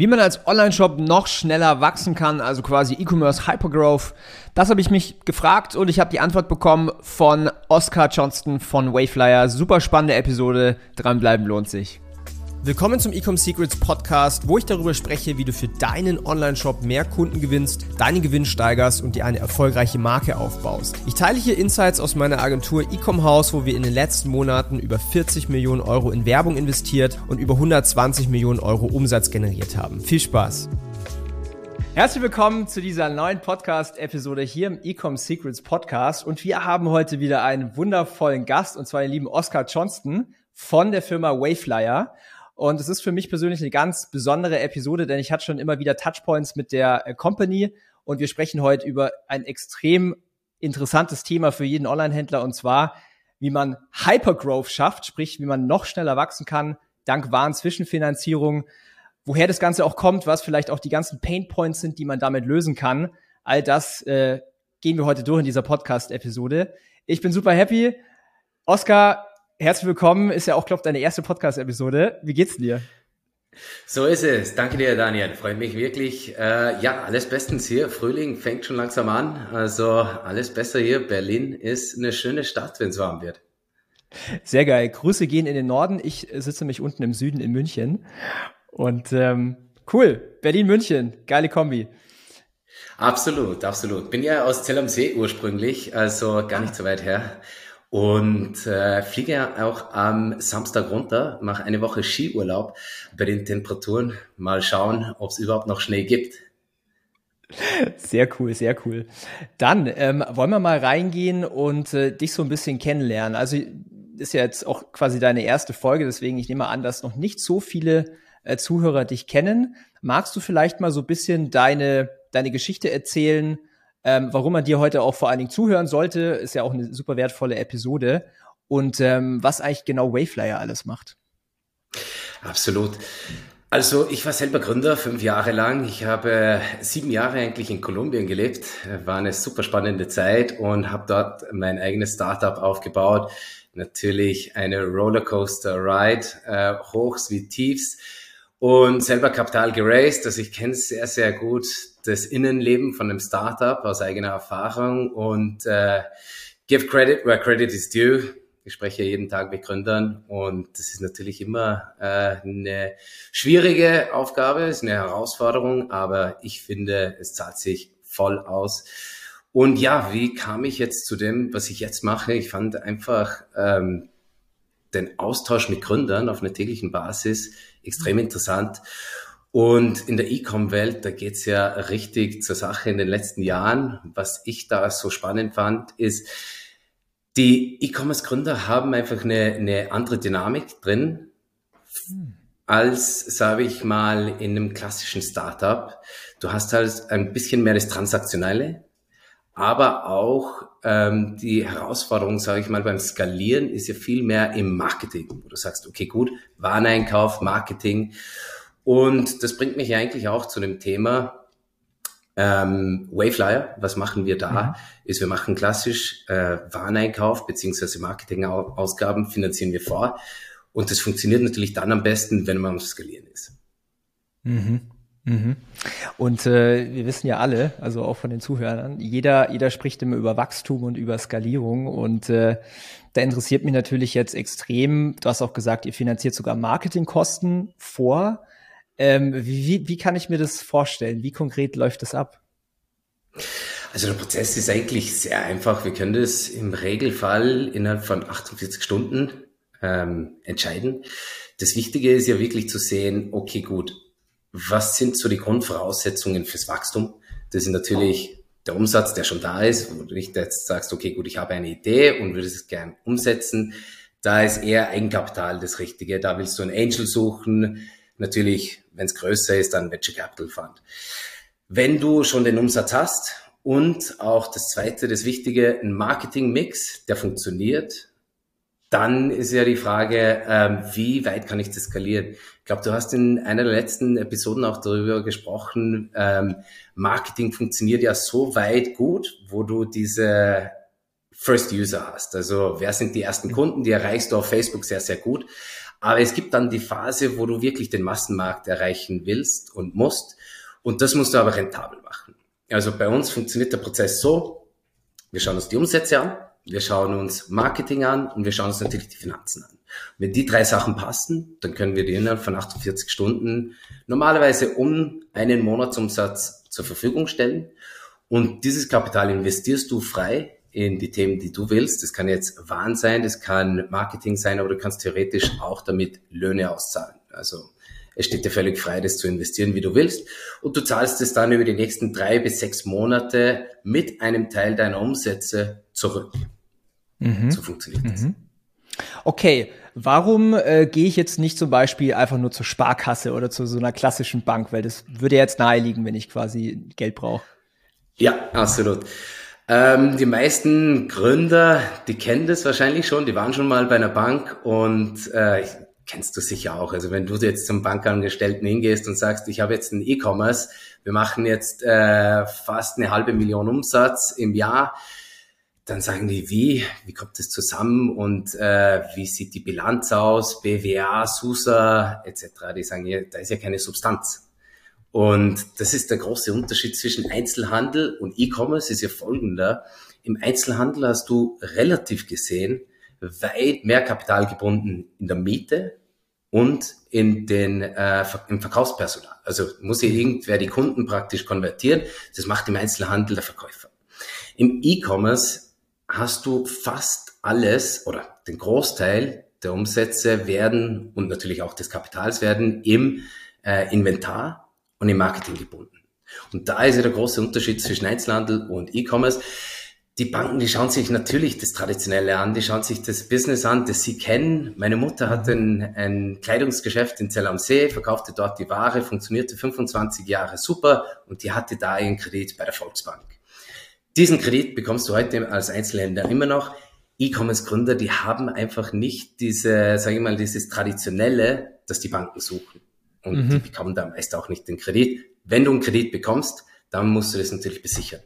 Wie man als Online-Shop noch schneller wachsen kann, also quasi E-Commerce Hypergrowth, das habe ich mich gefragt und ich habe die Antwort bekommen von Oscar Johnston von Wayflyer. Super spannende Episode, dranbleiben lohnt sich. Willkommen zum Ecom Secrets Podcast, wo ich darüber spreche, wie du für deinen Online-Shop mehr Kunden gewinnst, deinen Gewinn steigerst und dir eine erfolgreiche Marke aufbaust. Ich teile hier Insights aus meiner Agentur Ecom House, wo wir in den letzten Monaten über 40 Millionen Euro in Werbung investiert und über 120 Millionen Euro Umsatz generiert haben. Viel Spaß! Herzlich willkommen zu dieser neuen Podcast-Episode hier im Ecom Secrets Podcast und wir haben heute wieder einen wundervollen Gast und zwar den lieben Oscar Johnston von der Firma Wayflyer. Und es ist für mich persönlich eine ganz besondere Episode, denn ich hatte schon immer wieder Touchpoints mit der äh, Company und wir sprechen heute über ein extrem interessantes Thema für jeden Online-Händler und zwar, wie man Hypergrowth schafft, sprich, wie man noch schneller wachsen kann, dank wahren Zwischenfinanzierung, woher das Ganze auch kommt, was vielleicht auch die ganzen Pain Points sind, die man damit lösen kann. All das äh, gehen wir heute durch in dieser Podcast-Episode. Ich bin super happy. Oscar, herzlich willkommen. Ist ja auch, glaube ich, deine erste Podcast-Episode. Wie geht's dir? So ist es. Danke dir, Daniel. Freut mich wirklich. Äh, ja, alles bestens hier. Frühling fängt schon langsam an. Also alles besser hier. Berlin ist eine schöne Stadt, wenn es warm wird. Sehr geil. Grüße gehen in den Norden. Ich sitze mich unten im Süden in München. Und ähm, cool. Berlin-München. Geile Kombi. Absolut, absolut. Bin ja aus Zell am See ursprünglich, also gar nicht so weit her und äh, fliege auch am Samstag runter, mache eine Woche Skiurlaub bei den Temperaturen. Mal schauen, ob es überhaupt noch Schnee gibt. Sehr cool, sehr cool. Dann ähm, wollen wir mal reingehen und äh, dich so ein bisschen kennenlernen. Also ist ja jetzt auch quasi deine erste Folge, deswegen ich nehme an, dass noch nicht so viele äh, Zuhörer dich kennen. Magst du vielleicht mal so ein bisschen deine, deine Geschichte erzählen? Ähm, warum man dir heute auch vor allen Dingen zuhören sollte. Ist ja auch eine super wertvolle Episode. Und ähm, was eigentlich genau Wayflyer alles macht. Absolut. Also ich war selber Gründer, fünf Jahre lang. Ich habe sieben Jahre eigentlich in Kolumbien gelebt. War eine super spannende Zeit und habe dort mein eigenes Startup aufgebaut. Natürlich eine Rollercoaster Ride, äh, Hochs wie Tiefs und selber Kapital geraced. Also ich kenne sehr, sehr gut, das Innenleben von einem Startup aus eigener Erfahrung und äh, give credit where credit is due. Ich spreche jeden Tag mit Gründern und das ist natürlich immer äh, eine schwierige Aufgabe, ist eine Herausforderung, aber ich finde, es zahlt sich voll aus. Und ja, wie kam ich jetzt zu dem, was ich jetzt mache? Ich fand einfach ähm, den Austausch mit Gründern auf einer täglichen Basis extrem interessant. Und in der E-Com-Welt, da geht's ja richtig zur Sache in den letzten Jahren. Was ich da so spannend fand, ist, die E-Commerce-Gründer haben einfach eine, eine andere Dynamik drin, als, sage ich mal, in einem klassischen Startup. Du hast halt ein bisschen mehr das Transaktionelle, aber auch ähm, die Herausforderung, sage ich mal, beim Skalieren ist ja viel mehr im Marketing, wo du sagst, okay, gut, Wareneinkauf, Marketing. Und das bringt mich eigentlich auch zu dem Thema ähm, Wayflyer. Was machen wir da? Mhm. Ist, wir machen klassisch äh, Wareneinkauf beziehungsweise Marketingausgaben finanzieren wir vor. Und das funktioniert natürlich dann am besten, wenn man am Skalieren ist. Mhm. Mhm. Und äh, wir wissen ja alle, also auch von den Zuhörern, jeder, jeder spricht immer über Wachstum und über Skalierung. Und äh, da interessiert mich natürlich jetzt extrem, du hast auch gesagt, ihr finanziert sogar Marketingkosten vor. Ähm, wie, wie kann ich mir das vorstellen? Wie konkret läuft das ab? Also der Prozess ist eigentlich sehr einfach. Wir können das im Regelfall innerhalb von 48 Stunden ähm, entscheiden. Das Wichtige ist ja wirklich zu sehen, okay, gut, was sind so die Grundvoraussetzungen fürs Wachstum? Das ist natürlich der Umsatz, der schon da ist, wo du nicht jetzt sagst, okay, gut, ich habe eine Idee und würde es gern umsetzen. Da ist eher Eigenkapital das Richtige. Da willst du einen Angel suchen. Natürlich, wenn es größer ist, dann Venture Capital Fund. Wenn du schon den Umsatz hast und auch das zweite, das Wichtige, ein Marketing-Mix, der funktioniert, dann ist ja die Frage, ähm, wie weit kann ich das skalieren? Ich glaube, du hast in einer der letzten Episoden auch darüber gesprochen, ähm, Marketing funktioniert ja so weit gut, wo du diese First User hast. Also wer sind die ersten Kunden, die erreichst du auf Facebook sehr, sehr gut. Aber es gibt dann die Phase, wo du wirklich den Massenmarkt erreichen willst und musst. Und das musst du aber rentabel machen. Also bei uns funktioniert der Prozess so, wir schauen uns die Umsätze an, wir schauen uns Marketing an und wir schauen uns natürlich die Finanzen an. Wenn die drei Sachen passen, dann können wir dir innerhalb von 48 Stunden normalerweise um einen Monatsumsatz zur Verfügung stellen. Und dieses Kapital investierst du frei in die Themen, die du willst. Das kann jetzt Waren sein, das kann Marketing sein, aber du kannst theoretisch auch damit Löhne auszahlen. Also es steht dir völlig frei, das zu investieren, wie du willst. Und du zahlst es dann über die nächsten drei bis sechs Monate mit einem Teil deiner Umsätze zurück. Mhm. So funktioniert das. Mhm. Okay, warum äh, gehe ich jetzt nicht zum Beispiel einfach nur zur Sparkasse oder zu so einer klassischen Bank? Weil das würde jetzt naheliegen, wenn ich quasi Geld brauche. Ja, absolut. Ähm, die meisten Gründer, die kennen das wahrscheinlich schon, die waren schon mal bei einer Bank und äh, kennst du sicher auch. Also wenn du jetzt zum Bankangestellten hingehst und sagst, ich habe jetzt einen E-Commerce, wir machen jetzt äh, fast eine halbe Million Umsatz im Jahr, dann sagen die, wie, wie kommt das zusammen und äh, wie sieht die Bilanz aus, BWA, SUSA etc. Die sagen, ja, da ist ja keine Substanz. Und das ist der große Unterschied zwischen Einzelhandel und E-Commerce, ist ja folgender. Im Einzelhandel hast du relativ gesehen weit mehr Kapital gebunden in der Miete und in den, äh, im Verkaufspersonal. Also muss hier irgendwer die Kunden praktisch konvertieren. Das macht im Einzelhandel der Verkäufer. Im E-Commerce hast du fast alles oder den Großteil der Umsätze werden und natürlich auch des Kapitals werden im äh, Inventar und im Marketing gebunden. Und da ist ja der große Unterschied zwischen Einzelhandel und E-Commerce. Die Banken, die schauen sich natürlich das Traditionelle an, die schauen sich das Business an, das sie kennen. Meine Mutter hat ein, ein Kleidungsgeschäft in Zell am See, verkaufte dort die Ware, funktionierte 25 Jahre super und die hatte da ihren Kredit bei der Volksbank. Diesen Kredit bekommst du heute als Einzelhändler immer noch. E-Commerce-Gründer, die haben einfach nicht diese, sage ich mal, dieses Traditionelle, das die Banken suchen. Und mhm. die bekommen da meist auch nicht den Kredit. Wenn du einen Kredit bekommst, dann musst du das natürlich besichern.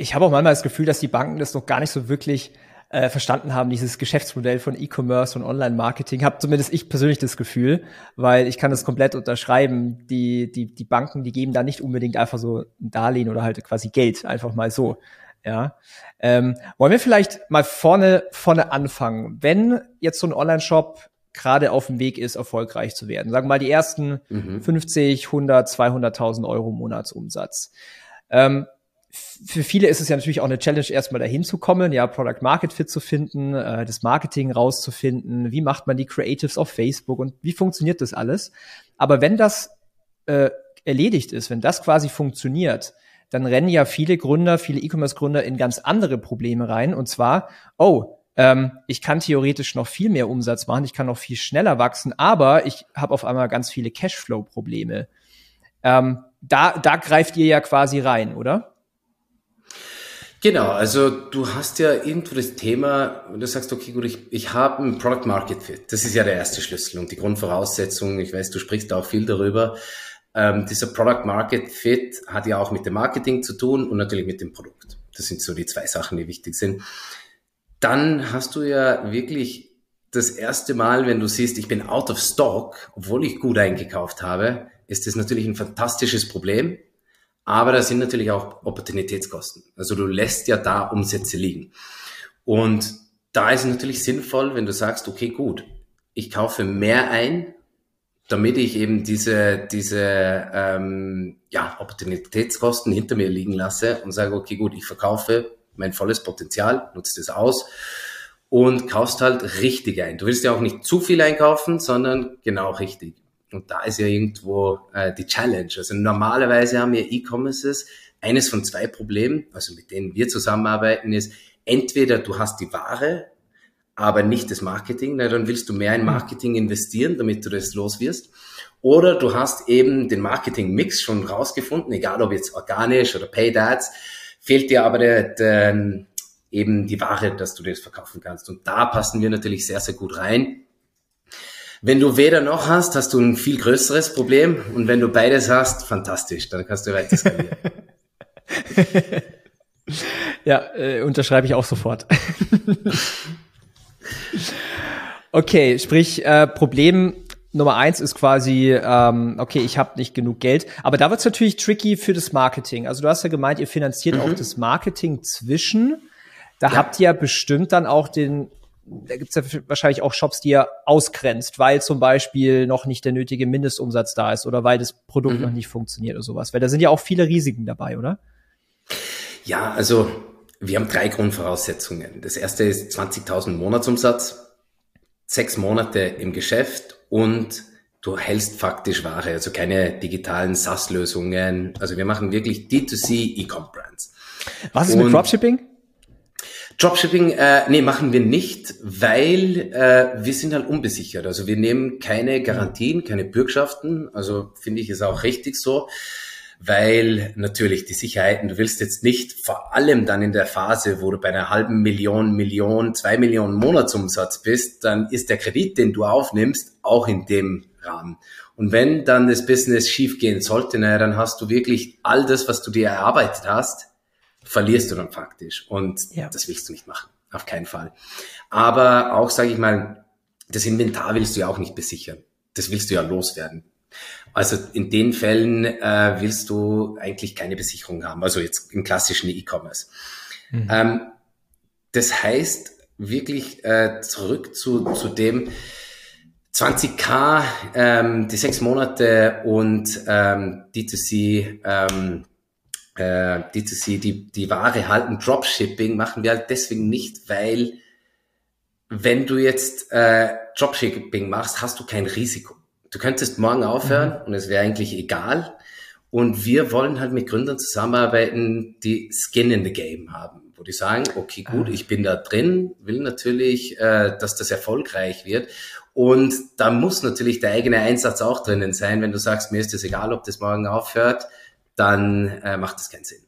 Ich habe auch manchmal das Gefühl, dass die Banken das noch gar nicht so wirklich äh, verstanden haben, dieses Geschäftsmodell von E-Commerce und Online-Marketing. Habe zumindest ich persönlich das Gefühl, weil ich kann das komplett unterschreiben. Die, die, die Banken, die geben da nicht unbedingt einfach so ein Darlehen oder halt quasi Geld, einfach mal so. Ja. Ähm, wollen wir vielleicht mal vorne, vorne anfangen? Wenn jetzt so ein Online-Shop gerade auf dem Weg ist, erfolgreich zu werden, sagen wir mal die ersten mhm. 50, 100, 200.000 Euro Monatsumsatz. Ähm, für viele ist es ja natürlich auch eine Challenge, erstmal dahin zu kommen, ja, Product Market Fit zu finden, äh, das Marketing rauszufinden, wie macht man die Creatives auf Facebook und wie funktioniert das alles. Aber wenn das äh, erledigt ist, wenn das quasi funktioniert, dann rennen ja viele Gründer, viele E-Commerce-Gründer in ganz andere Probleme rein. Und zwar, oh, ähm, ich kann theoretisch noch viel mehr Umsatz machen, ich kann noch viel schneller wachsen, aber ich habe auf einmal ganz viele Cashflow-Probleme. Ähm, da, da greift ihr ja quasi rein, oder? Genau, also du hast ja irgendwo das Thema, wenn du sagst, okay, gut, ich, ich habe ein Product Market Fit. Das ist ja der erste Schlüssel und die Grundvoraussetzung, ich weiß, du sprichst auch viel darüber. Ähm, dieser Product Market Fit hat ja auch mit dem Marketing zu tun und natürlich mit dem Produkt. Das sind so die zwei Sachen, die wichtig sind. Dann hast du ja wirklich das erste Mal, wenn du siehst, ich bin out of stock, obwohl ich gut eingekauft habe, ist das natürlich ein fantastisches Problem aber da sind natürlich auch Opportunitätskosten. Also du lässt ja da Umsätze liegen. Und da ist es natürlich sinnvoll, wenn du sagst, okay, gut, ich kaufe mehr ein, damit ich eben diese, diese ähm, ja, Opportunitätskosten hinter mir liegen lasse und sage, okay, gut, ich verkaufe mein volles Potenzial, nutze das aus und kaufst halt richtig ein. Du willst ja auch nicht zu viel einkaufen, sondern genau richtig. Und da ist ja irgendwo äh, die Challenge. Also normalerweise haben wir E-Commerces eines von zwei Problemen, also mit denen wir zusammenarbeiten, ist entweder du hast die Ware, aber nicht das Marketing, na, dann willst du mehr in Marketing investieren, damit du das los wirst. Oder du hast eben den Marketing-Mix schon rausgefunden, egal ob jetzt organisch oder Paid Ads, fehlt dir aber der, der, eben die Ware, dass du das verkaufen kannst. Und da passen wir natürlich sehr, sehr gut rein wenn du weder noch hast, hast du ein viel größeres Problem. Und wenn du beides hast, fantastisch, dann kannst du weiter skalieren. ja, äh, unterschreibe ich auch sofort. Okay, sprich, äh, Problem Nummer eins ist quasi, ähm, okay, ich habe nicht genug Geld. Aber da wird's natürlich tricky für das Marketing. Also du hast ja gemeint, ihr finanziert mhm. auch das Marketing zwischen. Da ja. habt ihr ja bestimmt dann auch den, da gibt's ja wahrscheinlich auch Shops, die ihr ausgrenzt, weil zum Beispiel noch nicht der nötige Mindestumsatz da ist oder weil das Produkt mhm. noch nicht funktioniert oder sowas. Weil da sind ja auch viele Risiken dabei, oder? Ja, also wir haben drei Grundvoraussetzungen. Das erste ist 20.000 Monatsumsatz, sechs Monate im Geschäft und du hältst faktisch Ware, also keine digitalen SaaS-Lösungen. Also wir machen wirklich D2C E-Com-Brands. Was ist und mit Dropshipping? Dropshipping, äh, nee, machen wir nicht, weil äh, wir sind halt unbesichert. Also wir nehmen keine Garantien, keine Bürgschaften. Also finde ich es auch richtig so weil natürlich die Sicherheiten, du willst jetzt nicht vor allem dann in der Phase, wo du bei einer halben Million, Million, zwei Millionen Monatsumsatz bist, dann ist der Kredit, den du aufnimmst, auch in dem Rahmen. Und wenn dann das Business schief gehen sollte, naja, dann hast du wirklich all das, was du dir erarbeitet hast, verlierst du dann faktisch. Und ja. das willst du nicht machen. Auf keinen Fall. Aber auch, sage ich mal, das Inventar willst du ja auch nicht besichern. Das willst du ja loswerden. Also in den Fällen äh, willst du eigentlich keine Besicherung haben, also jetzt im klassischen E-Commerce. Mhm. Ähm, das heißt wirklich äh, zurück zu, zu dem 20k, ähm, die sechs Monate und ähm, D2C, ähm, äh, D2C, die, die Ware halten, Dropshipping machen wir halt deswegen nicht, weil wenn du jetzt äh, Dropshipping machst, hast du kein Risiko du könntest morgen aufhören mhm. und es wäre eigentlich egal. Und wir wollen halt mit Gründern zusammenarbeiten, die Skin in the Game haben, wo die sagen, okay, gut, ah. ich bin da drin, will natürlich, äh, dass das erfolgreich wird. Und da muss natürlich der eigene Einsatz auch drinnen sein. Wenn du sagst, mir ist es egal, ob das morgen aufhört, dann äh, macht das keinen Sinn.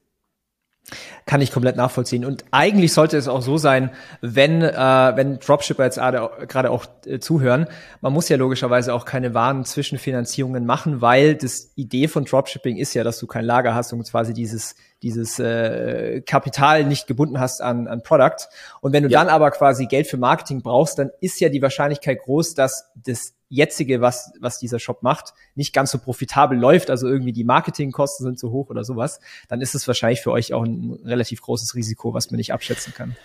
Kann ich komplett nachvollziehen. Und eigentlich sollte es auch so sein, wenn, äh, wenn Dropshipper jetzt gerade auch äh, zuhören, man muss ja logischerweise auch keine wahren Zwischenfinanzierungen machen, weil das Idee von Dropshipping ist ja, dass du kein Lager hast und quasi dieses, dieses äh, Kapital nicht gebunden hast an, an Product. Und wenn du ja. dann aber quasi Geld für Marketing brauchst, dann ist ja die Wahrscheinlichkeit groß, dass das jetzige, was, was dieser Shop macht, nicht ganz so profitabel läuft, also irgendwie die Marketingkosten sind zu hoch oder sowas, dann ist es wahrscheinlich für euch auch ein relativ großes Risiko, was man nicht abschätzen kann.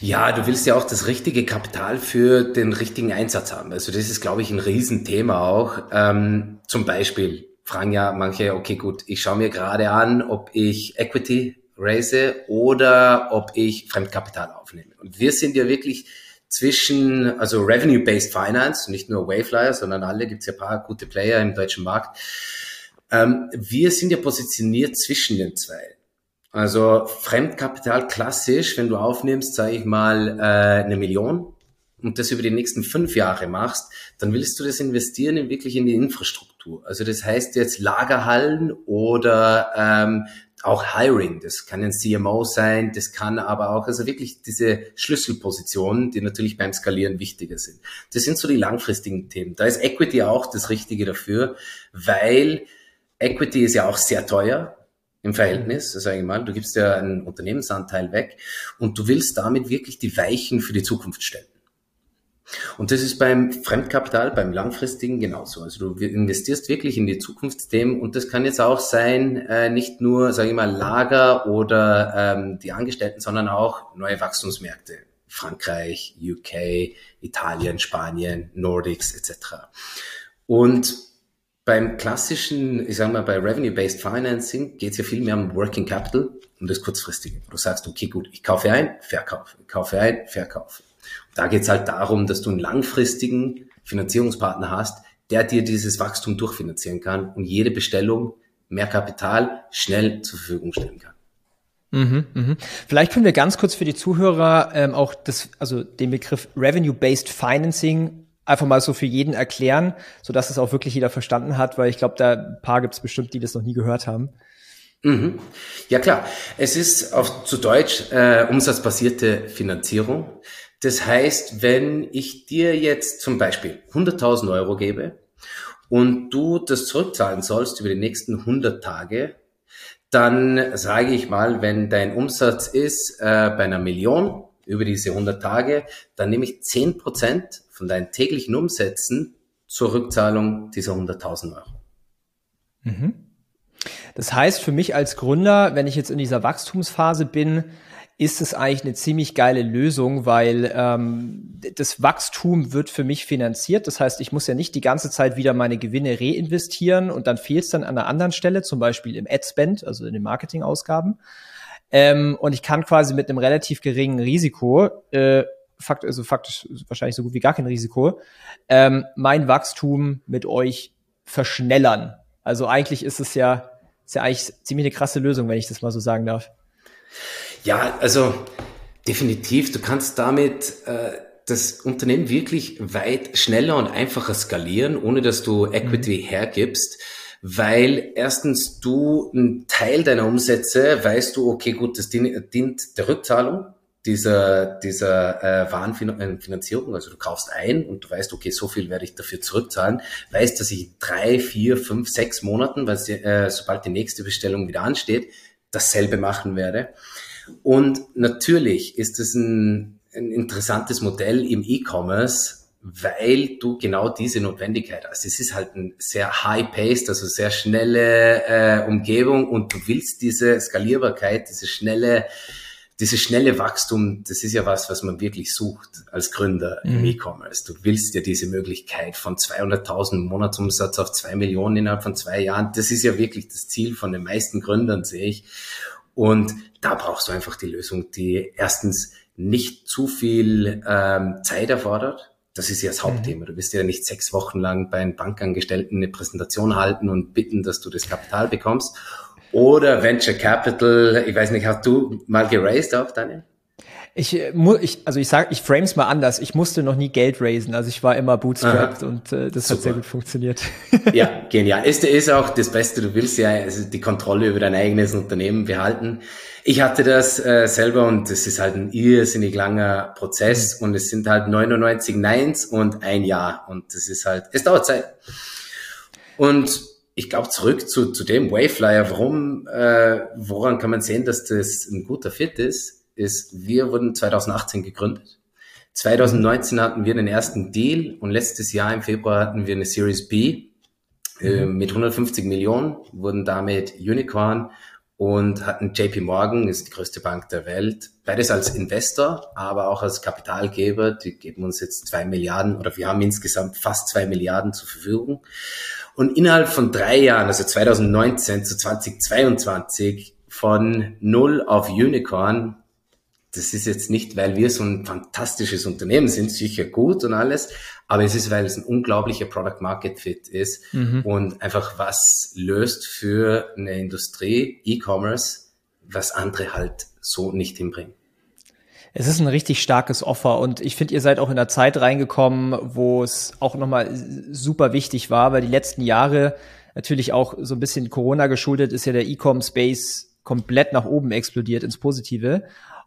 Ja, du willst ja auch das richtige Kapital für den richtigen Einsatz haben. Also das ist, glaube ich, ein Riesenthema auch. Ähm, zum Beispiel fragen ja manche, okay, gut, ich schaue mir gerade an, ob ich Equity raise oder ob ich Fremdkapital aufnehme. Und wir sind ja wirklich zwischen, also Revenue-Based Finance, nicht nur Wayflyer, sondern alle, gibt es ja paar gute Player im deutschen Markt. Ähm, wir sind ja positioniert zwischen den zwei. Also Fremdkapital klassisch, wenn du aufnimmst, sage ich mal, äh, eine Million und das über die nächsten fünf Jahre machst, dann willst du das investieren in wirklich in die Infrastruktur. Also das heißt jetzt Lagerhallen oder ähm, auch Hiring, das kann ein CMO sein, das kann aber auch, also wirklich diese Schlüsselpositionen, die natürlich beim Skalieren wichtiger sind. Das sind so die langfristigen Themen. Da ist Equity auch das Richtige dafür, weil Equity ist ja auch sehr teuer im Verhältnis, sage ich mal. Du gibst ja einen Unternehmensanteil weg und du willst damit wirklich die Weichen für die Zukunft stellen. Und das ist beim Fremdkapital, beim langfristigen genauso. Also du investierst wirklich in die Zukunftsthemen und das kann jetzt auch sein, äh, nicht nur, sage ich mal, Lager oder ähm, die Angestellten, sondern auch neue Wachstumsmärkte. Frankreich, UK, Italien, Spanien, Nordics etc. Und beim klassischen, ich sage mal, bei Revenue-Based Financing geht es ja viel mehr um Working Capital, um das kurzfristige. Du sagst, okay, gut, ich kaufe ein, verkaufe, kaufe ein, verkaufe. Da geht es halt darum, dass du einen langfristigen Finanzierungspartner hast, der dir dieses Wachstum durchfinanzieren kann und jede Bestellung mehr Kapital schnell zur Verfügung stellen kann. Mhm, mhm. Vielleicht können wir ganz kurz für die Zuhörer ähm, auch das, also den Begriff Revenue-Based Financing einfach mal so für jeden erklären, so dass es auch wirklich jeder verstanden hat, weil ich glaube, da ein paar gibt es bestimmt, die das noch nie gehört haben. Mhm. Ja klar, es ist auf zu Deutsch äh, umsatzbasierte Finanzierung. Das heißt, wenn ich dir jetzt zum Beispiel 100.000 Euro gebe und du das zurückzahlen sollst über die nächsten 100 Tage, dann sage ich mal, wenn dein Umsatz ist äh, bei einer Million, über diese 100 Tage, dann nehme ich 10 Prozent von deinen täglichen Umsätzen zur Rückzahlung dieser 100.000 Euro. Mhm. Das heißt für mich als Gründer, wenn ich jetzt in dieser Wachstumsphase bin, ist es eigentlich eine ziemlich geile Lösung, weil ähm, das Wachstum wird für mich finanziert. Das heißt, ich muss ja nicht die ganze Zeit wieder meine Gewinne reinvestieren und dann fehlt es dann an einer anderen Stelle, zum Beispiel im Ad-Spend, also in den Marketingausgaben. Ähm, und ich kann quasi mit einem relativ geringen Risiko, äh, fakt, also faktisch wahrscheinlich so gut wie gar kein Risiko, ähm, mein Wachstum mit euch verschnellern. Also eigentlich ist es ja, ist ja eigentlich ziemlich eine krasse Lösung, wenn ich das mal so sagen darf. Ja, also definitiv. Du kannst damit äh, das Unternehmen wirklich weit schneller und einfacher skalieren, ohne dass du Equity mhm. hergibst. Weil erstens du einen Teil deiner Umsätze weißt du, okay, gut, das dient, dient der Rückzahlung dieser, dieser äh, Warenfinanzierung. Also du kaufst ein und du weißt, okay, so viel werde ich dafür zurückzahlen. Weißt, dass ich drei, vier, fünf, sechs Monaten, weil äh, sobald die nächste Bestellung wieder ansteht, dasselbe machen werde. Und natürlich ist es ein, ein interessantes Modell im E-Commerce, weil du genau diese Notwendigkeit hast. Es ist halt ein sehr high-paced, also sehr schnelle äh, Umgebung und du willst diese Skalierbarkeit, diese schnelle, dieses schnelle Wachstum, das ist ja was, was man wirklich sucht als Gründer mhm. im E-Commerce. Du willst ja diese Möglichkeit von 200.000 Monatsumsatz auf zwei Millionen innerhalb von zwei Jahren. Das ist ja wirklich das Ziel von den meisten Gründern, sehe ich. Und da brauchst du einfach die Lösung, die erstens nicht zu viel ähm, Zeit erfordert. Das ist ja das Hauptthema. Mhm. Du wirst ja nicht sechs Wochen lang bei einem Bankangestellten eine Präsentation halten und bitten, dass du das Kapital bekommst. Oder Venture Capital, ich weiß nicht, hast du mal geraced auch, Daniel? Ich, äh, ich, also ich sag, ich frames mal anders. Ich musste noch nie Geld raisen. Also ich war immer bootstrapped Aha. und äh, das Super. hat sehr gut funktioniert. ja, genial. Ist, ist auch das Beste. Du willst ja also die Kontrolle über dein eigenes Unternehmen behalten. Ich hatte das äh, selber und es ist halt ein irrsinnig langer Prozess mhm. und es sind halt 99 Neins und ein Jahr und das ist halt, es dauert Zeit. Und ich glaube zurück zu, zu dem Wayflyer, warum, äh, woran kann man sehen, dass das ein guter Fit ist? Ist, wir wurden 2018 gegründet. 2019 hatten wir den ersten Deal und letztes Jahr im Februar hatten wir eine Series B äh, mhm. mit 150 Millionen, wurden damit Unicorn und hatten JP Morgan, ist die größte Bank der Welt, beides als Investor, aber auch als Kapitalgeber. Die geben uns jetzt zwei Milliarden oder wir haben insgesamt fast zwei Milliarden zur Verfügung. Und innerhalb von drei Jahren, also 2019 zu 2022, von null auf Unicorn das ist jetzt nicht, weil wir so ein fantastisches Unternehmen sind, sicher gut und alles, aber es ist, weil es ein unglaublicher Product Market Fit ist mhm. und einfach was löst für eine Industrie, E-Commerce, was andere halt so nicht hinbringen. Es ist ein richtig starkes Offer und ich finde, ihr seid auch in der Zeit reingekommen, wo es auch nochmal super wichtig war, weil die letzten Jahre natürlich auch so ein bisschen Corona geschuldet ist ja der E-Com-Space komplett nach oben explodiert ins Positive.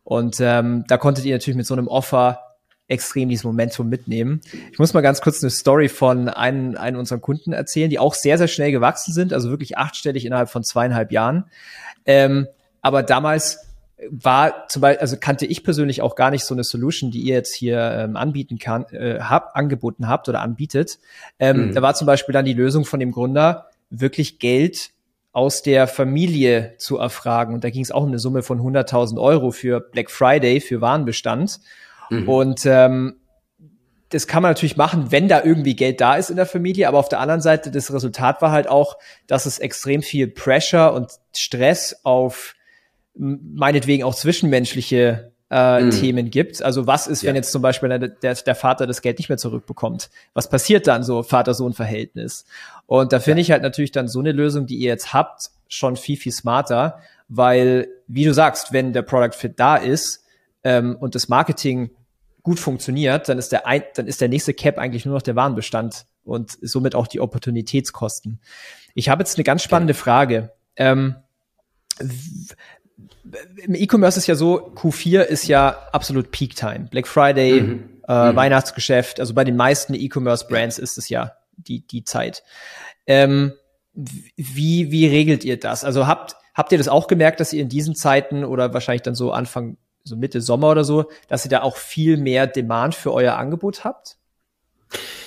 Und ähm, da konntet ihr natürlich mit so einem Offer extrem dieses Momentum mitnehmen. Ich muss mal ganz kurz eine Story von einem, einem unserer Kunden erzählen, die auch sehr, sehr schnell gewachsen sind, also wirklich achtstellig innerhalb von zweieinhalb Jahren. Ähm, aber damals war zum Beispiel, also kannte ich persönlich auch gar nicht so eine Solution, die ihr jetzt hier ähm, anbieten kann, äh, hab, angeboten habt oder anbietet. Ähm, mhm. Da war zum Beispiel dann die Lösung von dem Gründer, wirklich Geld aus der Familie zu erfragen. Und da ging es auch um eine Summe von 100.000 Euro für Black Friday, für Warenbestand. Mhm. Und ähm, das kann man natürlich machen, wenn da irgendwie Geld da ist in der Familie. Aber auf der anderen Seite, das Resultat war halt auch, dass es extrem viel Pressure und Stress auf meinetwegen auch zwischenmenschliche äh, mm. Themen gibt. Also was ist, ja. wenn jetzt zum Beispiel der, der, der, Vater das Geld nicht mehr zurückbekommt? Was passiert dann so Vater-Sohn-Verhältnis? Und da finde ja. ich halt natürlich dann so eine Lösung, die ihr jetzt habt, schon viel, viel smarter, weil, wie du sagst, wenn der Product Fit da ist ähm, und das Marketing gut funktioniert, dann ist der ein, dann ist der nächste Cap eigentlich nur noch der Warenbestand und somit auch die Opportunitätskosten. Ich habe jetzt eine ganz spannende. Frage. Ähm, im E-Commerce ist ja so, Q4 ist ja absolut Peak Time. Black Friday, mhm. Äh, mhm. Weihnachtsgeschäft, also bei den meisten E-Commerce-Brands ist es ja die, die Zeit. Ähm, wie, wie regelt ihr das? Also habt, habt ihr das auch gemerkt, dass ihr in diesen Zeiten oder wahrscheinlich dann so Anfang so Mitte Sommer oder so, dass ihr da auch viel mehr Demand für euer Angebot habt?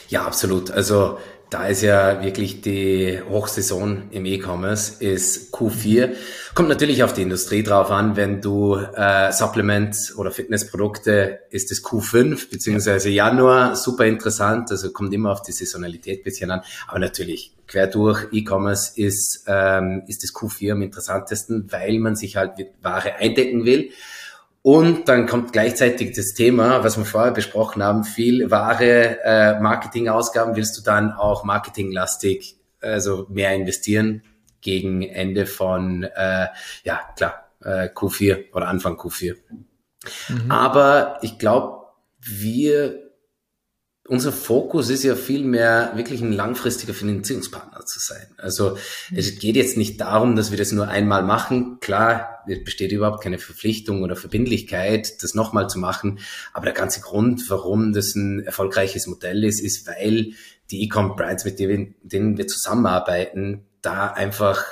Ja, absolut. Also da ist ja wirklich die Hochsaison im E-Commerce, ist Q4. Kommt natürlich auf die Industrie drauf an. Wenn du äh, Supplements oder Fitnessprodukte, ist es Q5 beziehungsweise Januar. Super interessant. Also kommt immer auf die Saisonalität bisschen an. Aber natürlich quer durch E-Commerce ist ähm, ist das Q4 am interessantesten, weil man sich halt mit Ware eindecken will. Und dann kommt gleichzeitig das Thema, was wir vorher besprochen haben, viel wahre äh, Marketingausgaben. Willst du dann auch marketinglastig, also mehr investieren gegen Ende von, äh, ja klar, äh, Q4 oder Anfang Q4. Mhm. Aber ich glaube, wir unser Fokus ist ja viel mehr wirklich ein langfristiger Finanzierungspartner zu sein. Also es geht jetzt nicht darum, dass wir das nur einmal machen. Klar, es besteht überhaupt keine Verpflichtung oder Verbindlichkeit, das nochmal zu machen. Aber der ganze Grund, warum das ein erfolgreiches Modell ist, ist, weil die E-Com-Brands, mit denen wir zusammenarbeiten, da einfach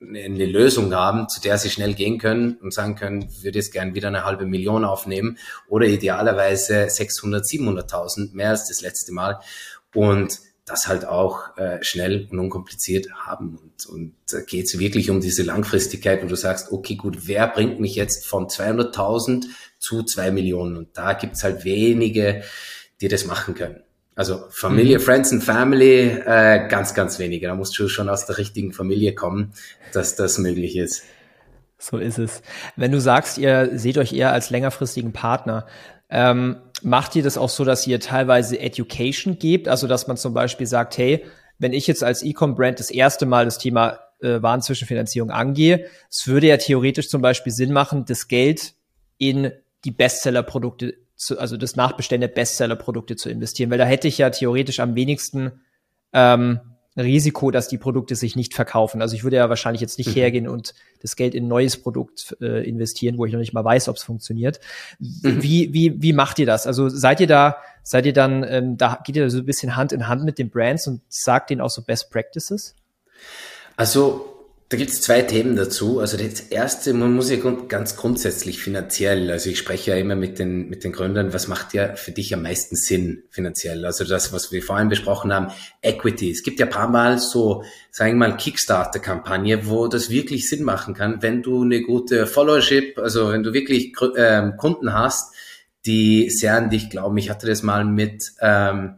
eine Lösung haben, zu der sie schnell gehen können und sagen können, würde jetzt gern wieder eine halbe Million aufnehmen oder idealerweise 600, 700.000, mehr als das letzte Mal und das halt auch äh, schnell und unkompliziert haben. Und, und da geht es wirklich um diese Langfristigkeit, wo du sagst, okay, gut, wer bringt mich jetzt von 200.000 zu zwei Millionen? Und da gibt's halt wenige, die das machen können. Also Familie, mhm. Friends and Family, äh, ganz, ganz wenige. Da musst du schon aus der richtigen Familie kommen, dass das möglich ist. So ist es. Wenn du sagst, ihr seht euch eher als längerfristigen Partner, ähm, macht ihr das auch so, dass ihr teilweise Education gebt? Also, dass man zum Beispiel sagt, hey, wenn ich jetzt als E-Com-Brand das erste Mal das Thema äh, Warenzwischenfinanzierung angehe, es würde ja theoretisch zum Beispiel Sinn machen, das Geld in die Bestseller-Produkte zu, also das Nachbestände Bestseller-Produkte zu investieren, weil da hätte ich ja theoretisch am wenigsten ähm, Risiko, dass die Produkte sich nicht verkaufen. Also ich würde ja wahrscheinlich jetzt nicht mhm. hergehen und das Geld in ein neues Produkt äh, investieren, wo ich noch nicht mal weiß, ob es funktioniert. Mhm. Wie, wie, wie macht ihr das? Also seid ihr da, seid ihr dann, ähm, da geht ihr so ein bisschen Hand in Hand mit den Brands und sagt denen auch so Best Practices? Also da gibt es zwei Themen dazu. Also das erste, man muss ja ganz grundsätzlich finanziell, also ich spreche ja immer mit den, mit den Gründern, was macht ja für dich am meisten Sinn finanziell? Also das, was wir vorhin besprochen haben, Equity. Es gibt ja paar Mal so, sagen wir mal, Kickstarter-Kampagne, wo das wirklich Sinn machen kann, wenn du eine gute Followership, also wenn du wirklich ähm, Kunden hast, die sehr an dich glauben. Ich hatte das mal mit... Ähm,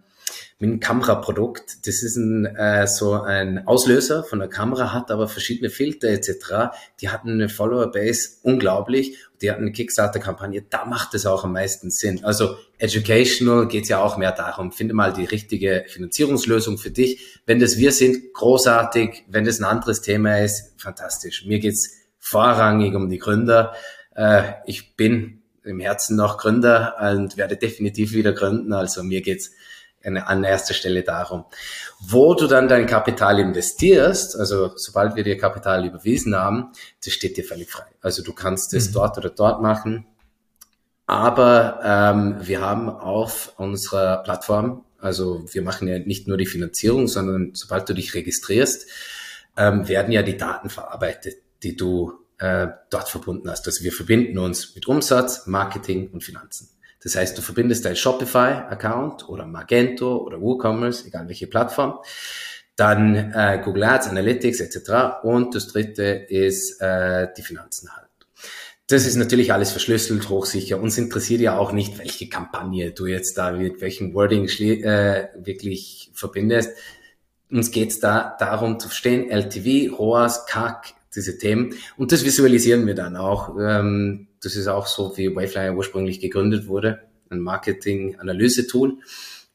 mit einem Kameraprodukt. Das ist ein, äh, so ein Auslöser von der Kamera, hat aber verschiedene Filter etc. Die hatten eine Follower-Base unglaublich. Die hatten eine Kickstarter-Kampagne. Da macht es auch am meisten Sinn. Also educational geht es ja auch mehr darum. Finde mal die richtige Finanzierungslösung für dich. Wenn das wir sind, großartig. Wenn das ein anderes Thema ist, fantastisch. Mir geht's vorrangig um die Gründer. Äh, ich bin im Herzen noch Gründer und werde definitiv wieder gründen. Also mir geht's an erster Stelle darum. Wo du dann dein Kapital investierst, also sobald wir dir Kapital überwiesen haben, das steht dir völlig frei. Also du kannst es mhm. dort oder dort machen. Aber ähm, wir haben auf unserer Plattform, also wir machen ja nicht nur die Finanzierung, sondern sobald du dich registrierst, ähm, werden ja die Daten verarbeitet, die du äh, dort verbunden hast. Also wir verbinden uns mit Umsatz, Marketing und Finanzen. Das heißt, du verbindest dein Shopify-Account oder Magento oder WooCommerce, egal welche Plattform, dann äh, Google Ads, Analytics etc. Und das dritte ist äh, die Finanzen halt. Das ist natürlich alles verschlüsselt, hochsicher. Uns interessiert ja auch nicht, welche Kampagne du jetzt da mit welchem Wording äh, wirklich verbindest. Uns geht's da darum zu verstehen, LTV, ROAS, CAC, diese Themen. Und das visualisieren wir dann auch. Ähm, das ist auch so, wie Wayflyer ursprünglich gegründet wurde, ein Marketing-Analyse-Tool.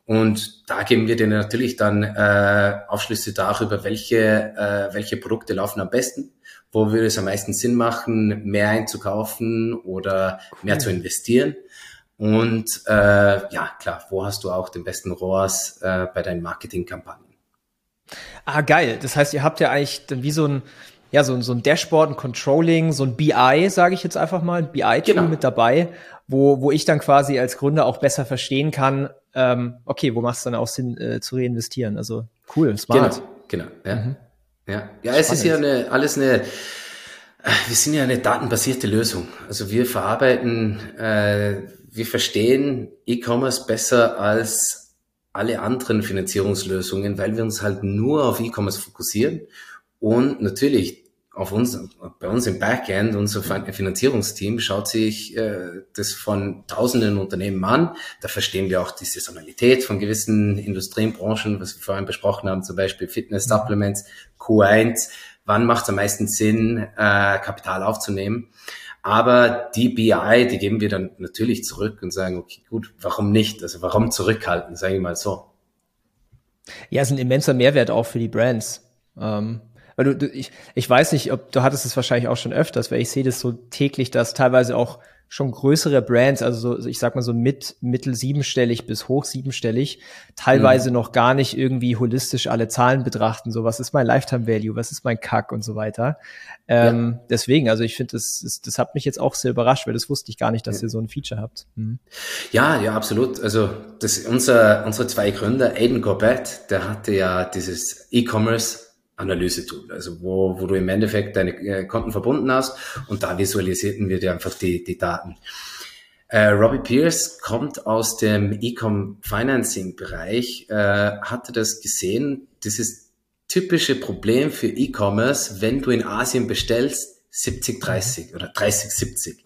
Und da geben wir dir natürlich dann äh, Aufschlüsse darüber, welche, äh, welche Produkte laufen am besten, wo würde es am meisten Sinn machen, mehr einzukaufen oder cool. mehr zu investieren. Und äh, ja, klar, wo hast du auch den besten ROAS äh, bei deinen Marketingkampagnen? Ah, geil. Das heißt, ihr habt ja eigentlich dann wie so ein, ja, so, so ein Dashboard, ein Controlling, so ein BI, sage ich jetzt einfach mal, ein BI-Tool genau. mit dabei, wo, wo ich dann quasi als Gründer auch besser verstehen kann, ähm, okay, wo macht es dann auch Sinn äh, zu reinvestieren? Also cool, smart. Genau, genau, ja. Mhm. Ja, ja es ist ja eine, alles eine, Wir sind ja eine datenbasierte Lösung. Also wir verarbeiten, äh, wir verstehen E-Commerce besser als alle anderen Finanzierungslösungen, weil wir uns halt nur auf E-Commerce fokussieren und natürlich auf uns, bei uns im Backend, unser Finanzierungsteam schaut sich äh, das von tausenden Unternehmen an. Da verstehen wir auch die Saisonalität von gewissen Industriebranchen, was wir vorhin besprochen haben, zum Beispiel Fitness, Supplements, Q1. Wann macht es am meisten Sinn, äh, Kapital aufzunehmen? Aber die BI, die geben wir dann natürlich zurück und sagen, okay, gut, warum nicht? Also warum zurückhalten, sage ich mal so. Ja, ist ein immenser Mehrwert auch für die Brands. Ähm weil du, du ich, ich weiß nicht, ob du hattest es wahrscheinlich auch schon öfters, weil ich sehe das so täglich, dass teilweise auch schon größere Brands, also so, ich sag mal so mit mittel siebenstellig bis hoch siebenstellig, teilweise mhm. noch gar nicht irgendwie holistisch alle Zahlen betrachten. So, was ist mein Lifetime Value, was ist mein Kack und so weiter. Ähm, ja. Deswegen, also ich finde, das, das, das hat mich jetzt auch sehr überrascht, weil das wusste ich gar nicht, dass ja. ihr so ein Feature habt. Mhm. Ja, ja, absolut. Also das unser unsere zwei Gründer, Aiden Gorbett, der hatte ja dieses E-Commerce Analyse-Tool, also wo, wo du im Endeffekt deine äh, Konten verbunden hast und da visualisierten wir dir einfach die, die Daten. Äh, Robbie Pierce kommt aus dem E-Com Financing Bereich, äh, hatte das gesehen, dieses typische Problem für E-Commerce, wenn du in Asien bestellst, 70-30 oder 30-70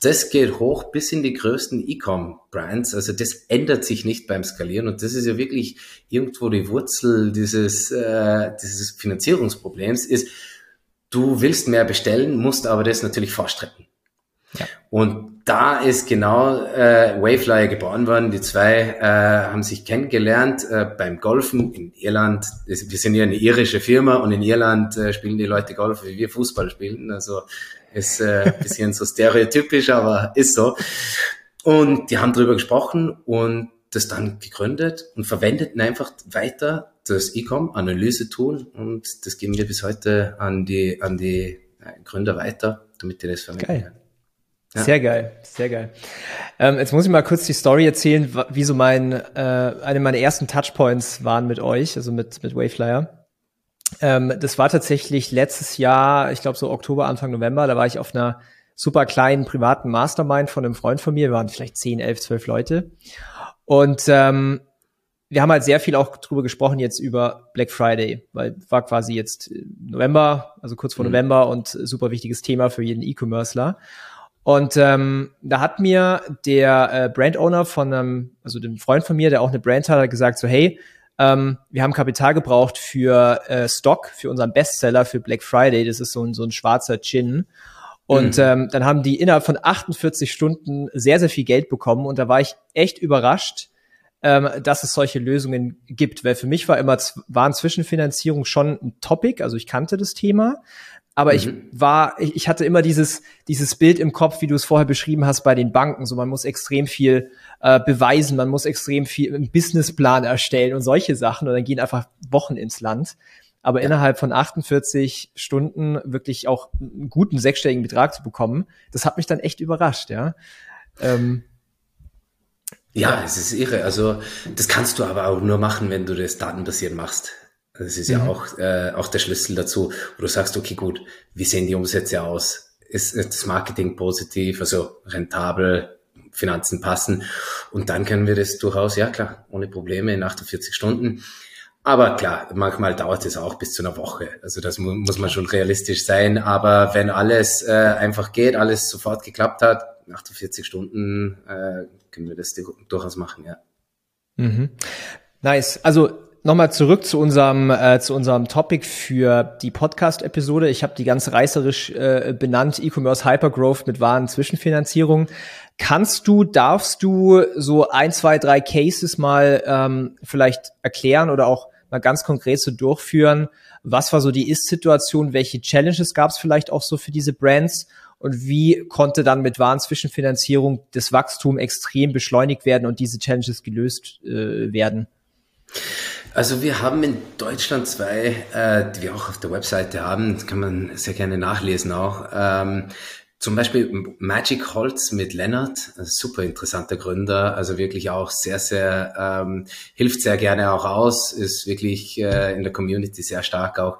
das geht hoch bis in die größten E-Com-Brands. Also das ändert sich nicht beim Skalieren und das ist ja wirklich irgendwo die Wurzel dieses, äh, dieses Finanzierungsproblems ist, du willst mehr bestellen, musst aber das natürlich vorstrecken. Ja. Und da ist genau äh, Waveflyer geboren worden. Die zwei äh, haben sich kennengelernt äh, beim Golfen in Irland. Wir sind ja eine irische Firma und in Irland äh, spielen die Leute Golf, wie wir Fußball spielen. Also ist äh, ein bisschen so stereotypisch, aber ist so. Und die haben drüber gesprochen und das dann gegründet und verwendeten einfach weiter das E-Com-Analyse-Tool und das geben wir bis heute an die, an die äh, Gründer weiter, damit die das verwenden geil. Ja. Sehr geil, sehr geil. Ähm, jetzt muss ich mal kurz die Story erzählen, wie so mein, äh, eine meiner ersten Touchpoints waren mit euch, also mit, mit Wayflyer. Ähm, das war tatsächlich letztes Jahr, ich glaube so Oktober, Anfang November, da war ich auf einer super kleinen privaten Mastermind von einem Freund von mir, wir waren vielleicht 10, 11, 12 Leute. Und ähm, wir haben halt sehr viel auch drüber gesprochen jetzt über Black Friday, weil war quasi jetzt November, also kurz vor mhm. November und super wichtiges Thema für jeden E-Commercer. Und ähm, da hat mir der äh, Brand Owner von einem, also dem Freund von mir, der auch eine Brand hat, gesagt so, hey, ähm, wir haben Kapital gebraucht für äh, Stock, für unseren Bestseller für Black Friday. Das ist so ein, so ein schwarzer Gin. Und mhm. ähm, dann haben die innerhalb von 48 Stunden sehr, sehr viel Geld bekommen. Und da war ich echt überrascht, ähm, dass es solche Lösungen gibt. Weil für mich war immer, waren Zwischenfinanzierung schon ein Topic. Also ich kannte das Thema. Aber mhm. ich war, ich, ich hatte immer dieses, dieses Bild im Kopf, wie du es vorher beschrieben hast bei den Banken. So, man muss extrem viel äh, beweisen, man muss extrem viel einen Businessplan erstellen und solche Sachen. Und dann gehen einfach Wochen ins Land. Aber ja. innerhalb von 48 Stunden wirklich auch einen guten sechsstelligen Betrag zu bekommen, das hat mich dann echt überrascht, ja. Ähm, ja, es ist irre. Also das kannst du aber auch nur machen, wenn du das datenbasiert machst. Das ist ja mhm. auch, äh, auch der Schlüssel dazu, wo du sagst, okay, gut, wie sehen die Umsätze aus? Ist, ist das Marketing positiv, also rentabel, Finanzen passen? Und dann können wir das durchaus, ja klar, ohne Probleme in 48 Stunden. Aber klar, manchmal dauert es auch bis zu einer Woche. Also das mu muss man schon realistisch sein. Aber wenn alles äh, einfach geht, alles sofort geklappt hat, 48 Stunden äh, können wir das durchaus machen, ja. Mhm. Nice. Also nochmal zurück zu unserem, äh, zu unserem Topic für die Podcast-Episode. Ich habe die ganz reißerisch äh, benannt, E-Commerce Hypergrowth mit wahren Zwischenfinanzierung. Kannst du, darfst du so ein, zwei, drei Cases mal ähm, vielleicht erklären oder auch mal ganz konkret so durchführen? Was war so die Ist-Situation? Welche Challenges gab es vielleicht auch so für diese Brands? Und wie konnte dann mit wahren Zwischenfinanzierung das Wachstum extrem beschleunigt werden und diese Challenges gelöst äh, werden? Also wir haben in Deutschland zwei, äh, die wir auch auf der Webseite haben, das kann man sehr gerne nachlesen auch. Ähm, zum Beispiel Magic Holz mit Lennart, super interessanter Gründer, also wirklich auch sehr, sehr, ähm, hilft sehr gerne auch aus, ist wirklich äh, in der Community sehr stark auch.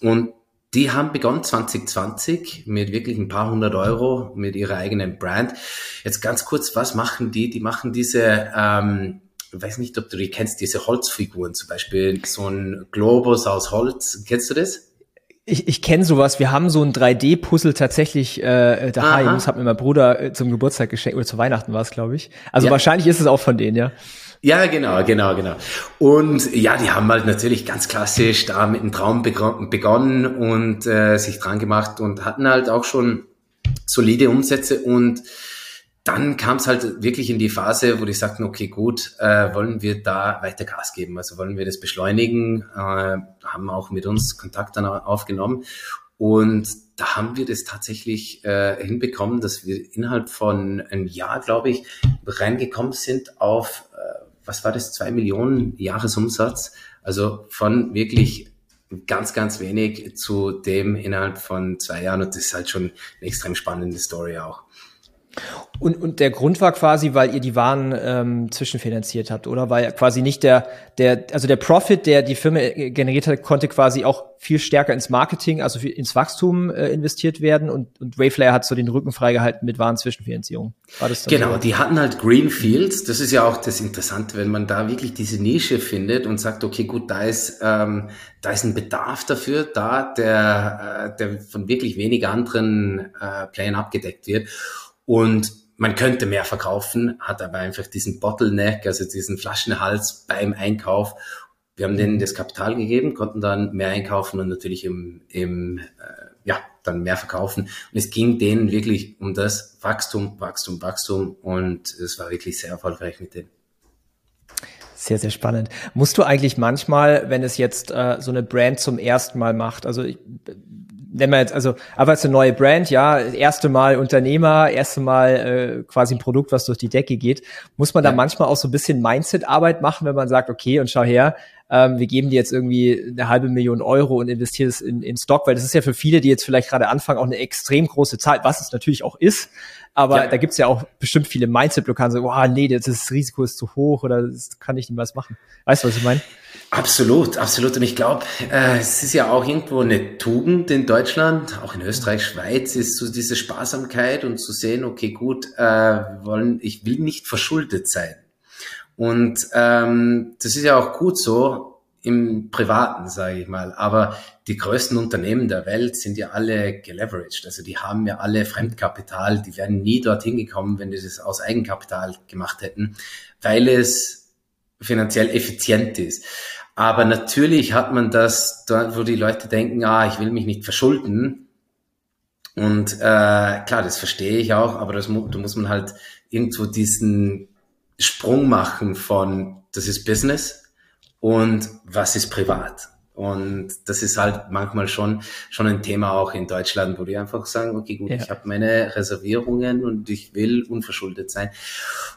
Und die haben begonnen 2020 mit wirklich ein paar hundert Euro mit ihrer eigenen Brand. Jetzt ganz kurz, was machen die? Die machen diese, ähm, ich weiß nicht, ob du die kennst, diese Holzfiguren zum Beispiel, so ein Globus aus Holz. Kennst du das? Ich, ich kenne sowas. Wir haben so ein 3D-Puzzle tatsächlich äh, daheim. Aha. Das hat mir mein Bruder äh, zum Geburtstag geschenkt oder zu Weihnachten war es, glaube ich. Also ja. wahrscheinlich ist es auch von denen, ja. Ja, genau, genau, genau. Und ja, die haben halt natürlich ganz klassisch da mit einem Traum begonnen und äh, sich dran gemacht und hatten halt auch schon solide Umsätze und dann kam es halt wirklich in die Phase, wo die sagten, okay, gut, äh, wollen wir da weiter Gas geben? Also wollen wir das beschleunigen? Äh, haben auch mit uns Kontakt dann aufgenommen. Und da haben wir das tatsächlich äh, hinbekommen, dass wir innerhalb von einem Jahr, glaube ich, reingekommen sind auf, äh, was war das, zwei Millionen Jahresumsatz. Also von wirklich ganz, ganz wenig zu dem innerhalb von zwei Jahren. Und das ist halt schon eine extrem spannende Story auch. Und, und der Grund war quasi, weil ihr die Waren ähm, zwischenfinanziert habt, oder? Weil quasi nicht der, der, also der Profit, der die Firma äh, generiert hat, konnte quasi auch viel stärker ins Marketing, also ins Wachstum äh, investiert werden und, und Wayflyer hat so den Rücken freigehalten mit Warenzwischenfinanzierung. War das Genau, so? die hatten halt Greenfields. Das ist ja auch das Interessante, wenn man da wirklich diese Nische findet und sagt, okay, gut, da ist, ähm, da ist ein Bedarf dafür, da der, äh, der von wirklich wenig anderen äh, Playern abgedeckt wird. Und man könnte mehr verkaufen, hat aber einfach diesen Bottleneck, also diesen Flaschenhals beim Einkauf. Wir haben denen das Kapital gegeben, konnten dann mehr einkaufen und natürlich im, im äh, ja, dann mehr verkaufen. Und es ging denen wirklich um das Wachstum, Wachstum, Wachstum und es war wirklich sehr erfolgreich mit denen. Sehr, sehr spannend. Musst du eigentlich manchmal, wenn es jetzt äh, so eine Brand zum ersten Mal macht, also ich, nennen wir jetzt, also aber ist eine neue Brand, ja, erste Mal Unternehmer, erste Mal äh, quasi ein Produkt, was durch die Decke geht, muss man ja. da manchmal auch so ein bisschen Mindset-Arbeit machen, wenn man sagt, okay, und schau her, ähm, wir geben dir jetzt irgendwie eine halbe Million Euro und investieren es in, in Stock, weil das ist ja für viele, die jetzt vielleicht gerade anfangen, auch eine extrem große Zahl, was es natürlich auch ist, aber ja. da gibt's ja auch bestimmt viele Mindset-Blockaden, so, oh nee, das, das Risiko ist zu hoch oder das kann ich nicht was machen. Weißt du, was ich meine? Absolut, absolut. Und ich glaube, äh, es ist ja auch irgendwo eine Tugend in Deutschland, auch in Österreich, Schweiz, ist so diese Sparsamkeit und zu sehen, okay, gut, äh, wollen, ich will nicht verschuldet sein. Und ähm, das ist ja auch gut so im Privaten, sage ich mal. Aber die größten Unternehmen der Welt sind ja alle geleveraged. Also die haben ja alle Fremdkapital. Die wären nie dorthin gekommen, wenn die das aus Eigenkapital gemacht hätten, weil es finanziell effizient ist. Aber natürlich hat man das, da, wo die Leute denken, ah, ich will mich nicht verschulden. Und äh, klar, das verstehe ich auch, aber das, da muss man halt irgendwo diesen Sprung machen von, das ist Business und was ist privat. Und das ist halt manchmal schon, schon ein Thema auch in Deutschland, wo die einfach sagen, okay, gut, ja. ich habe meine Reservierungen und ich will unverschuldet sein.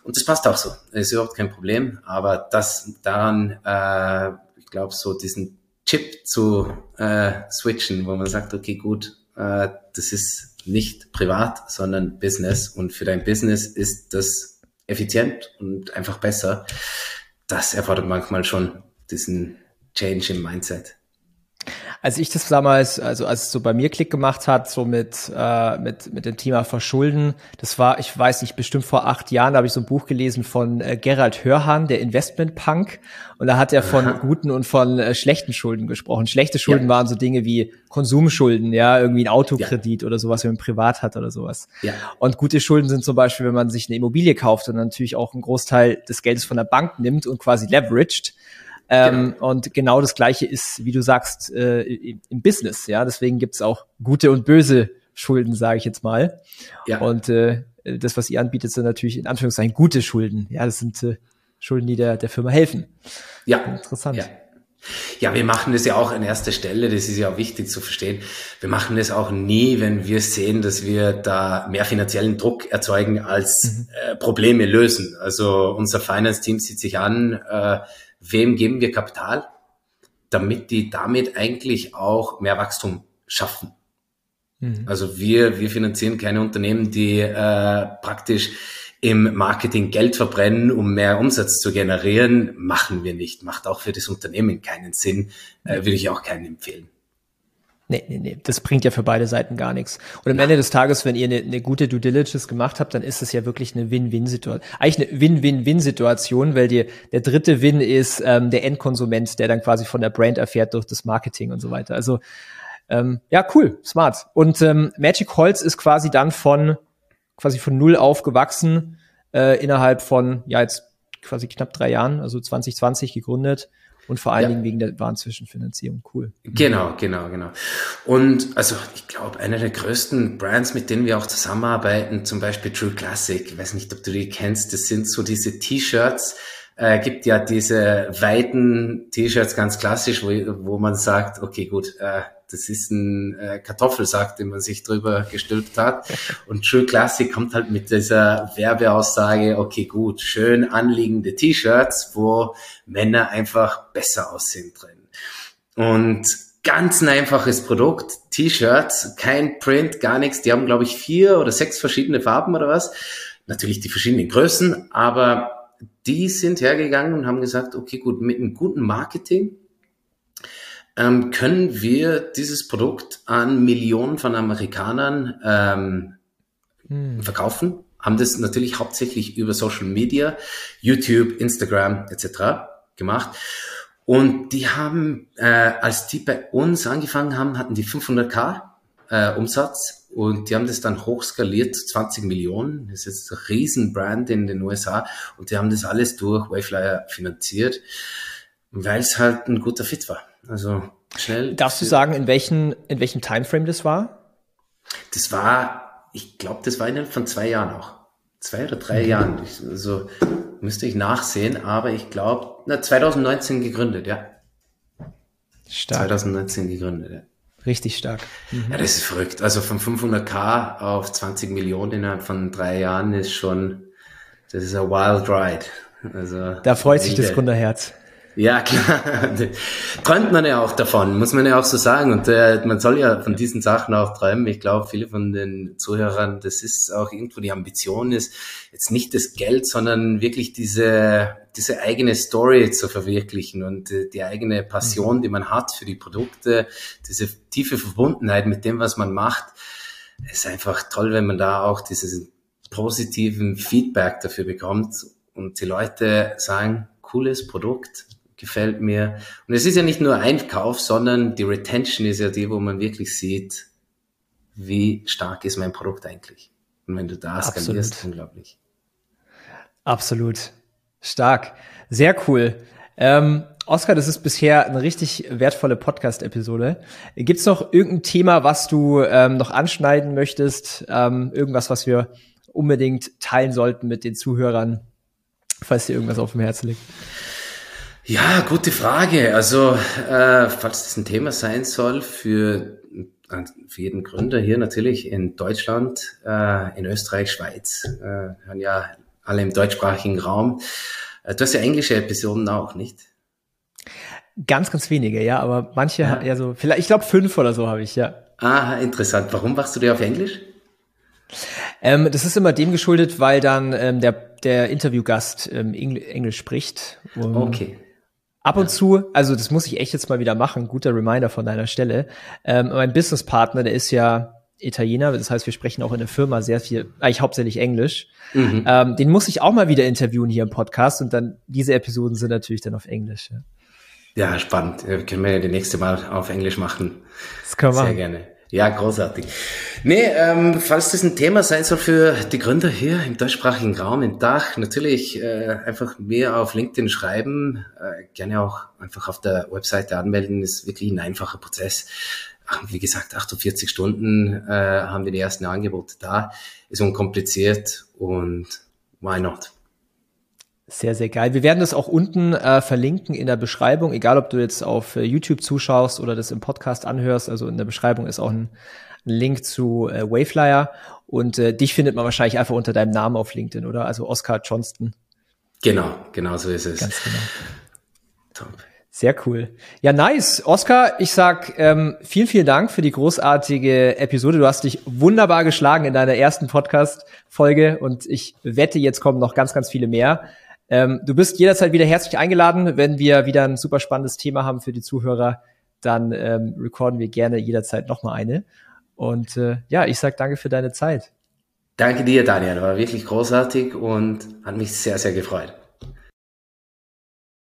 Und das passt auch so. Das ist überhaupt kein Problem. Aber das daran äh, glaube, so diesen Chip zu äh, switchen, wo man sagt, okay, gut, äh, das ist nicht privat, sondern Business und für dein Business ist das effizient und einfach besser. Das erfordert manchmal schon diesen Change im Mindset. Als ich das damals, also als es so bei mir Klick gemacht hat, so mit, äh, mit, mit dem Thema Verschulden, das war, ich weiß nicht, bestimmt vor acht Jahren, da habe ich so ein Buch gelesen von äh, Gerald Hörhan, der Investment Punk. Und da hat er von Aha. guten und von äh, schlechten Schulden gesprochen. Schlechte Schulden ja. waren so Dinge wie Konsumschulden, ja, irgendwie ein Autokredit ja. oder sowas, wenn man privat hat oder sowas. Ja. Und gute Schulden sind zum Beispiel, wenn man sich eine Immobilie kauft und natürlich auch einen Großteil des Geldes von der Bank nimmt und quasi leveraged ähm, genau. Und genau das Gleiche ist, wie du sagst, äh, im Business. Ja, deswegen gibt's auch gute und böse Schulden, sage ich jetzt mal. Ja. Und äh, das, was ihr anbietet, sind natürlich in Anführungszeichen gute Schulden. Ja, das sind äh, Schulden, die der, der Firma helfen. Ja. Interessant. Ja. Ja, wir machen das ja auch an erster Stelle, das ist ja auch wichtig zu verstehen. Wir machen das auch nie, wenn wir sehen, dass wir da mehr finanziellen Druck erzeugen als mhm. äh, Probleme lösen. Also unser Finance-Team sieht sich an, äh, wem geben wir Kapital, damit die damit eigentlich auch mehr Wachstum schaffen. Mhm. Also wir, wir finanzieren keine Unternehmen, die äh, praktisch im Marketing Geld verbrennen, um mehr Umsatz zu generieren, machen wir nicht. Macht auch für das Unternehmen keinen Sinn, äh, würde ich auch keinen empfehlen. Nee, nee, nee, das bringt ja für beide Seiten gar nichts. Und am ja. Ende des Tages, wenn ihr eine, eine gute Due Diligence gemacht habt, dann ist es ja wirklich eine Win-Win-Situation. Eigentlich eine Win-Win-Win-Situation, weil die, der dritte Win ist ähm, der Endkonsument, der dann quasi von der Brand erfährt durch das Marketing und so weiter. Also ähm, ja, cool, smart. Und ähm, Magic Holz ist quasi dann von quasi von null aufgewachsen äh, innerhalb von ja jetzt quasi knapp drei Jahren, also 2020 gegründet und vor allen ja. Dingen wegen der Warenzwischenfinanzierung. Cool. Genau, genau, genau. Und also ich glaube, einer der größten Brands, mit denen wir auch zusammenarbeiten, zum Beispiel True Classic, ich weiß nicht, ob du die kennst, das sind so diese T-Shirts, äh, gibt ja diese weiten T-Shirts ganz klassisch, wo, wo man sagt, okay, gut, äh, das ist ein äh, Kartoffelsack, den man sich drüber gestülpt hat. Und True Classic kommt halt mit dieser Werbeaussage, okay, gut, schön anliegende T-Shirts, wo Männer einfach besser aussehen drin. Und ganz ein einfaches Produkt, T-Shirts, kein Print, gar nichts. Die haben, glaube ich, vier oder sechs verschiedene Farben oder was. Natürlich die verschiedenen Größen, aber die sind hergegangen und haben gesagt, okay, gut, mit einem guten Marketing ähm, können wir dieses Produkt an Millionen von Amerikanern ähm, hm. verkaufen. Haben das natürlich hauptsächlich über Social Media, YouTube, Instagram etc. gemacht. Und die haben, äh, als die bei uns angefangen haben, hatten die 500k äh, Umsatz und die haben das dann hochskaliert zu 20 Millionen. Das ist jetzt ein Riesenbrand in den USA und die haben das alles durch Wayflyer finanziert, weil es halt ein guter Fit war. Also schnell. Darfst du sagen, in welchen, in welchem Timeframe das war? Das war, ich glaube, das war innerhalb von zwei Jahren auch. Zwei oder drei mhm. Jahren. Ich, also müsste ich nachsehen, aber ich glaube, 2019 gegründet, ja. Stark. 2019 gegründet, ja. Richtig stark. Mhm. Ja, das ist verrückt. Also von 500k auf 20 Millionen innerhalb von drei Jahren ist schon, das ist ein wild ride. Also, da freut sich das Gründerherz. Ja, klar. Träumt man ja auch davon, muss man ja auch so sagen. Und äh, man soll ja von diesen Sachen auch träumen. Ich glaube, viele von den Zuhörern, das ist auch irgendwo die Ambition ist, jetzt nicht das Geld, sondern wirklich diese, diese eigene Story zu verwirklichen und äh, die eigene Passion, mhm. die man hat für die Produkte, diese tiefe Verbundenheit mit dem, was man macht. ist einfach toll, wenn man da auch dieses positiven Feedback dafür bekommt und die Leute sagen, cooles Produkt, gefällt mir. Und es ist ja nicht nur Einkauf, sondern die Retention ist ja die, wo man wirklich sieht, wie stark ist mein Produkt eigentlich. Und wenn du da skalierst, Absolut. unglaublich. Absolut. Stark. Sehr cool. Ähm, Oskar, das ist bisher eine richtig wertvolle Podcast-Episode. Gibt es noch irgendein Thema, was du ähm, noch anschneiden möchtest? Ähm, irgendwas, was wir unbedingt teilen sollten mit den Zuhörern, falls dir irgendwas auf dem Herzen liegt? Ja, gute Frage. Also, äh, falls das ein Thema sein soll für, für jeden Gründer hier natürlich in Deutschland, äh, in Österreich, Schweiz, äh, hören ja alle im deutschsprachigen Raum. Äh, du hast ja englische Episoden auch, nicht? Ganz, ganz wenige, ja, aber manche, ja, ja so, vielleicht, ich glaube fünf oder so habe ich, ja. Ah, interessant. Warum machst du die auf Englisch? Ähm, das ist immer dem geschuldet, weil dann ähm, der, der Interviewgast ähm, Englisch spricht. Okay. Ab und ja. zu, also das muss ich echt jetzt mal wieder machen, guter Reminder von deiner Stelle. Ähm, mein Businesspartner, der ist ja Italiener, das heißt, wir sprechen auch in der Firma sehr viel, eigentlich hauptsächlich Englisch. Mhm. Ähm, den muss ich auch mal wieder interviewen hier im Podcast und dann diese Episoden sind natürlich dann auf Englisch. Ja, ja spannend. Können wir ja die nächste Mal auf Englisch machen. Das können wir. Sehr gerne. Ja, großartig. Nee, ähm, falls das ein Thema sein soll für die Gründer hier im deutschsprachigen Raum, im Dach, natürlich äh, einfach mehr auf LinkedIn schreiben, äh, gerne auch einfach auf der Webseite anmelden, ist wirklich ein einfacher Prozess. Wie gesagt, 48 Stunden äh, haben wir die ersten Angebote da, ist unkompliziert und why not? Sehr, sehr geil. Wir werden das auch unten äh, verlinken in der Beschreibung, egal ob du jetzt auf äh, YouTube zuschaust oder das im Podcast anhörst. Also in der Beschreibung ist auch ein, ein Link zu äh, Wayflyer und äh, dich findet man wahrscheinlich einfach unter deinem Namen auf LinkedIn, oder? Also Oscar Johnston. Genau, genau so ist es. Ganz genau. Top. Sehr cool. Ja, nice. Oscar, ich sag ähm, vielen, vielen Dank für die großartige Episode. Du hast dich wunderbar geschlagen in deiner ersten Podcast-Folge und ich wette, jetzt kommen noch ganz, ganz viele mehr. Ähm, du bist jederzeit wieder herzlich eingeladen, wenn wir wieder ein super spannendes Thema haben für die Zuhörer. dann ähm, recorden wir gerne jederzeit nochmal eine. Und äh, ja, ich sag danke für deine Zeit. Danke dir, Daniel. War wirklich großartig und hat mich sehr, sehr gefreut.